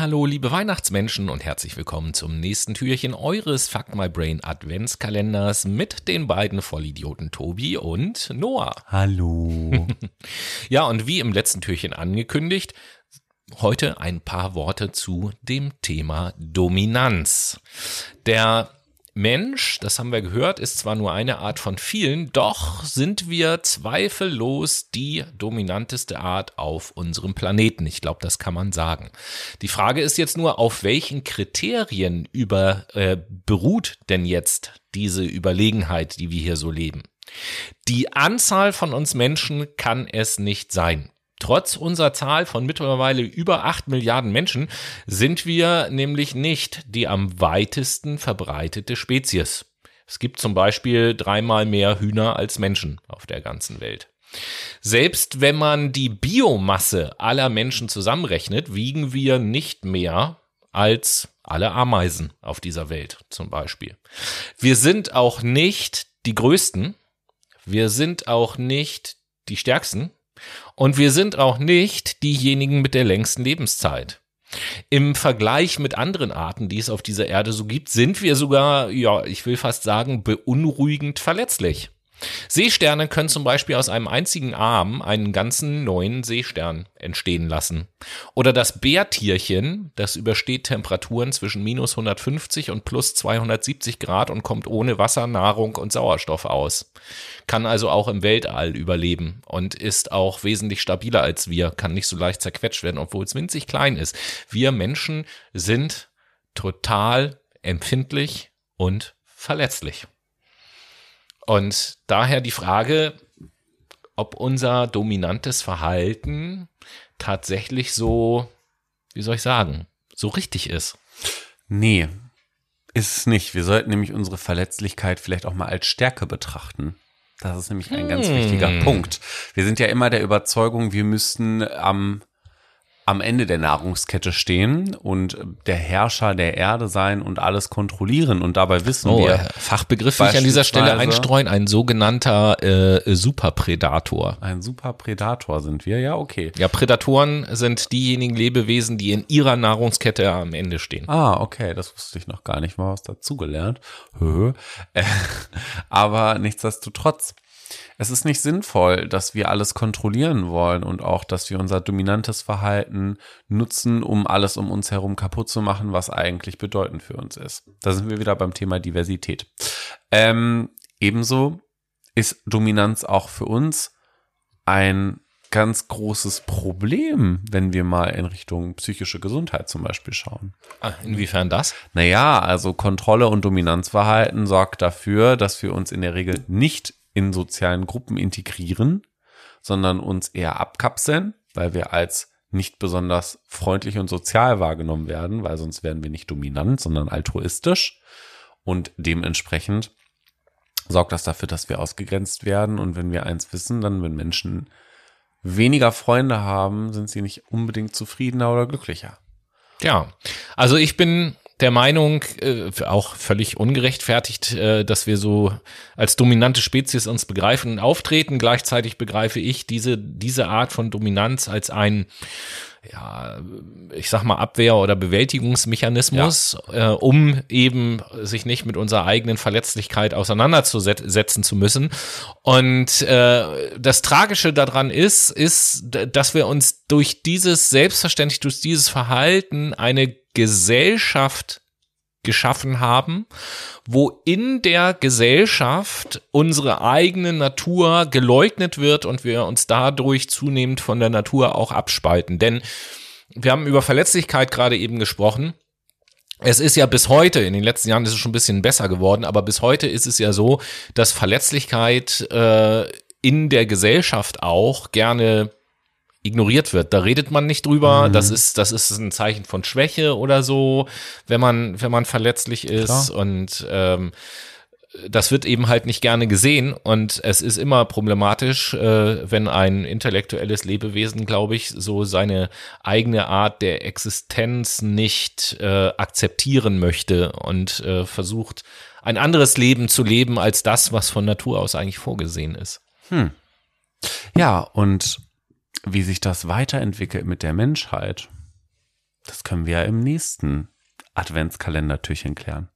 Hallo, liebe Weihnachtsmenschen und herzlich willkommen zum nächsten Türchen eures Fuck My Brain Adventskalenders mit den beiden Vollidioten Tobi und Noah. Hallo. ja, und wie im letzten Türchen angekündigt, heute ein paar Worte zu dem Thema Dominanz. Der Mensch, das haben wir gehört, ist zwar nur eine Art von vielen, doch sind wir zweifellos die dominanteste Art auf unserem Planeten. Ich glaube, das kann man sagen. Die Frage ist jetzt nur, auf welchen Kriterien über, äh, beruht denn jetzt diese Überlegenheit, die wir hier so leben? Die Anzahl von uns Menschen kann es nicht sein. Trotz unserer Zahl von mittlerweile über acht Milliarden Menschen sind wir nämlich nicht die am weitesten verbreitete Spezies. Es gibt zum Beispiel dreimal mehr Hühner als Menschen auf der ganzen Welt. Selbst wenn man die Biomasse aller Menschen zusammenrechnet, wiegen wir nicht mehr als alle Ameisen auf dieser Welt zum Beispiel. Wir sind auch nicht die Größten. Wir sind auch nicht die Stärksten. Und wir sind auch nicht diejenigen mit der längsten Lebenszeit. Im Vergleich mit anderen Arten, die es auf dieser Erde so gibt, sind wir sogar, ja, ich will fast sagen, beunruhigend verletzlich. Seesterne können zum Beispiel aus einem einzigen Arm einen ganzen neuen Seestern entstehen lassen. Oder das Bärtierchen, das übersteht Temperaturen zwischen minus 150 und plus 270 Grad und kommt ohne Wasser, Nahrung und Sauerstoff aus. Kann also auch im Weltall überleben und ist auch wesentlich stabiler als wir, kann nicht so leicht zerquetscht werden, obwohl es winzig klein ist. Wir Menschen sind total empfindlich und verletzlich. Und daher die Frage, ob unser dominantes Verhalten tatsächlich so, wie soll ich sagen, so richtig ist. Nee, ist es nicht. Wir sollten nämlich unsere Verletzlichkeit vielleicht auch mal als Stärke betrachten. Das ist nämlich ein ganz hm. wichtiger Punkt. Wir sind ja immer der Überzeugung, wir müssten am am Ende der Nahrungskette stehen und der Herrscher der Erde sein und alles kontrollieren. Und dabei wissen oh, wir. Fachbegriff will ich an dieser Stelle einstreuen, ein sogenannter äh, Superprädator. Ein Superprädator sind wir, ja, okay. Ja, Prädatoren sind diejenigen Lebewesen, die in ihrer Nahrungskette am Ende stehen. Ah, okay, das wusste ich noch gar nicht, mal was dazugelernt. Aber nichtsdestotrotz es ist nicht sinnvoll, dass wir alles kontrollieren wollen und auch, dass wir unser dominantes Verhalten nutzen, um alles um uns herum kaputt zu machen, was eigentlich bedeutend für uns ist. Da sind wir wieder beim Thema Diversität. Ähm, ebenso ist Dominanz auch für uns ein ganz großes Problem, wenn wir mal in Richtung psychische Gesundheit zum Beispiel schauen. Ah, inwiefern das? Naja, also Kontrolle und Dominanzverhalten sorgt dafür, dass wir uns in der Regel nicht in sozialen Gruppen integrieren, sondern uns eher abkapseln, weil wir als nicht besonders freundlich und sozial wahrgenommen werden, weil sonst wären wir nicht dominant, sondern altruistisch. Und dementsprechend sorgt das dafür, dass wir ausgegrenzt werden. Und wenn wir eins wissen, dann, wenn Menschen weniger Freunde haben, sind sie nicht unbedingt zufriedener oder glücklicher. Ja, also ich bin der Meinung, äh, auch völlig ungerechtfertigt, äh, dass wir so als dominante Spezies uns begreifen und auftreten. Gleichzeitig begreife ich diese, diese Art von Dominanz als ein ja, ich sag mal, Abwehr- oder Bewältigungsmechanismus, ja. äh, um eben sich nicht mit unserer eigenen Verletzlichkeit auseinanderzusetzen zu müssen. Und äh, das Tragische daran ist, ist, dass wir uns durch dieses, selbstverständlich durch dieses Verhalten eine Gesellschaft geschaffen haben, wo in der Gesellschaft unsere eigene Natur geleugnet wird und wir uns dadurch zunehmend von der Natur auch abspalten. Denn wir haben über Verletzlichkeit gerade eben gesprochen. Es ist ja bis heute, in den letzten Jahren ist es schon ein bisschen besser geworden, aber bis heute ist es ja so, dass Verletzlichkeit äh, in der Gesellschaft auch gerne ignoriert wird. Da redet man nicht drüber. Mhm. Das ist, das ist ein Zeichen von Schwäche oder so, wenn man, wenn man verletzlich ist. Klar. Und ähm, das wird eben halt nicht gerne gesehen und es ist immer problematisch, äh, wenn ein intellektuelles Lebewesen, glaube ich, so seine eigene Art der Existenz nicht äh, akzeptieren möchte und äh, versucht, ein anderes Leben zu leben als das, was von Natur aus eigentlich vorgesehen ist. Hm. Ja, und wie sich das weiterentwickelt mit der Menschheit, das können wir ja im nächsten Adventskalendertürchen klären.